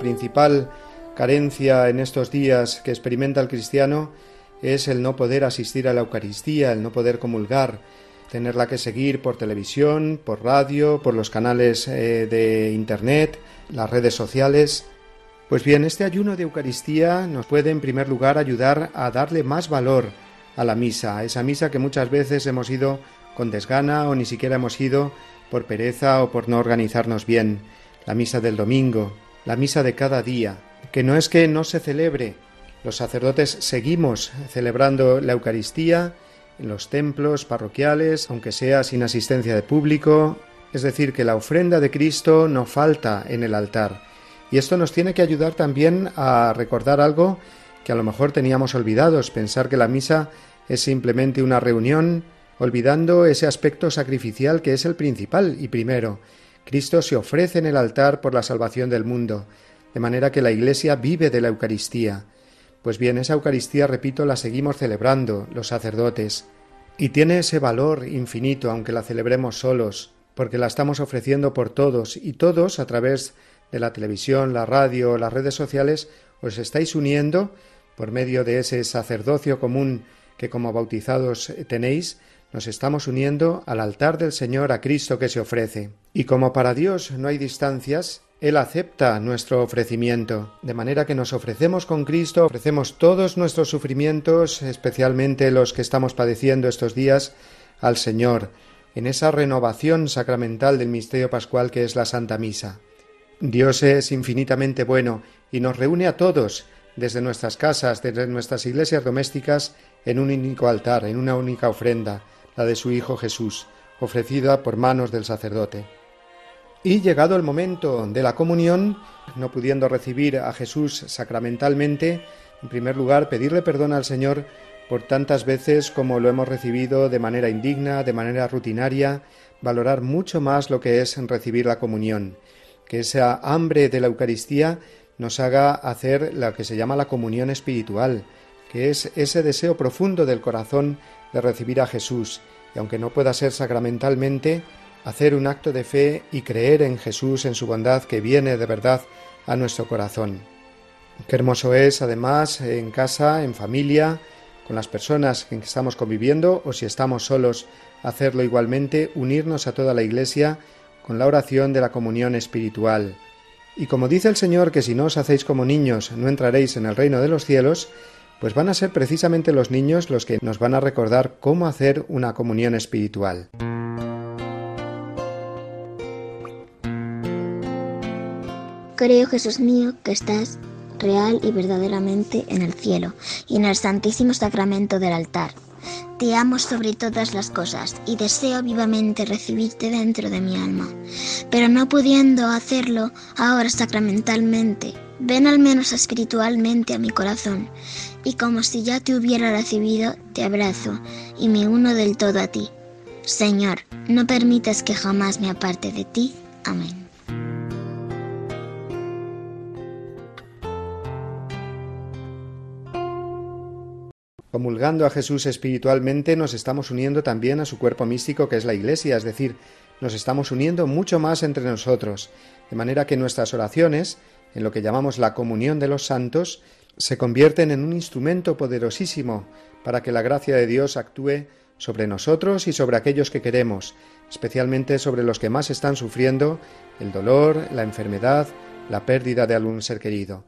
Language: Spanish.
Principal carencia en estos días que experimenta el cristiano es el no poder asistir a la Eucaristía, el no poder comulgar, tenerla que seguir por televisión, por radio, por los canales eh, de Internet, las redes sociales. Pues bien, este ayuno de Eucaristía nos puede en primer lugar ayudar a darle más valor a la misa, a esa misa que muchas veces hemos ido con desgana o ni siquiera hemos ido por pereza o por no organizarnos bien. La misa del domingo, la misa de cada día, que no es que no se celebre, los sacerdotes seguimos celebrando la Eucaristía en los templos parroquiales, aunque sea sin asistencia de público, es decir, que la ofrenda de Cristo no falta en el altar. Y esto nos tiene que ayudar también a recordar algo que a lo mejor teníamos olvidados, pensar que la misa es simplemente una reunión, olvidando ese aspecto sacrificial que es el principal y primero. Cristo se ofrece en el altar por la salvación del mundo, de manera que la Iglesia vive de la Eucaristía. Pues bien, esa Eucaristía, repito, la seguimos celebrando los sacerdotes, y tiene ese valor infinito, aunque la celebremos solos, porque la estamos ofreciendo por todos, y todos, a través de la televisión, la radio, las redes sociales, os estáis uniendo por medio de ese sacerdocio común que como bautizados tenéis, nos estamos uniendo al altar del Señor a Cristo que se ofrece. Y como para Dios no hay distancias, Él acepta nuestro ofrecimiento, de manera que nos ofrecemos con Cristo, ofrecemos todos nuestros sufrimientos, especialmente los que estamos padeciendo estos días, al Señor, en esa renovación sacramental del misterio pascual que es la Santa Misa. Dios es infinitamente bueno y nos reúne a todos, desde nuestras casas, desde nuestras iglesias domésticas, en un único altar, en una única ofrenda, la de su Hijo Jesús, ofrecida por manos del sacerdote. Y llegado el momento de la comunión, no pudiendo recibir a Jesús sacramentalmente, en primer lugar pedirle perdón al Señor por tantas veces como lo hemos recibido de manera indigna, de manera rutinaria, valorar mucho más lo que es recibir la comunión, que esa hambre de la Eucaristía nos haga hacer lo que se llama la comunión espiritual, que es ese deseo profundo del corazón de recibir a Jesús, y aunque no pueda ser sacramentalmente, hacer un acto de fe y creer en Jesús, en su bondad que viene de verdad a nuestro corazón. Qué hermoso es, además, en casa, en familia, con las personas en que estamos conviviendo o si estamos solos, hacerlo igualmente, unirnos a toda la Iglesia con la oración de la comunión espiritual. Y como dice el Señor que si no os hacéis como niños no entraréis en el reino de los cielos, pues van a ser precisamente los niños los que nos van a recordar cómo hacer una comunión espiritual. Creo, Jesús mío, que estás real y verdaderamente en el cielo y en el santísimo sacramento del altar. Te amo sobre todas las cosas y deseo vivamente recibirte dentro de mi alma, pero no pudiendo hacerlo ahora sacramentalmente, ven al menos espiritualmente a mi corazón y como si ya te hubiera recibido, te abrazo y me uno del todo a ti. Señor, no permitas que jamás me aparte de ti. Amén. Comulgando a Jesús espiritualmente nos estamos uniendo también a su cuerpo místico que es la Iglesia, es decir, nos estamos uniendo mucho más entre nosotros, de manera que nuestras oraciones, en lo que llamamos la comunión de los santos, se convierten en un instrumento poderosísimo para que la gracia de Dios actúe sobre nosotros y sobre aquellos que queremos, especialmente sobre los que más están sufriendo el dolor, la enfermedad, la pérdida de algún ser querido.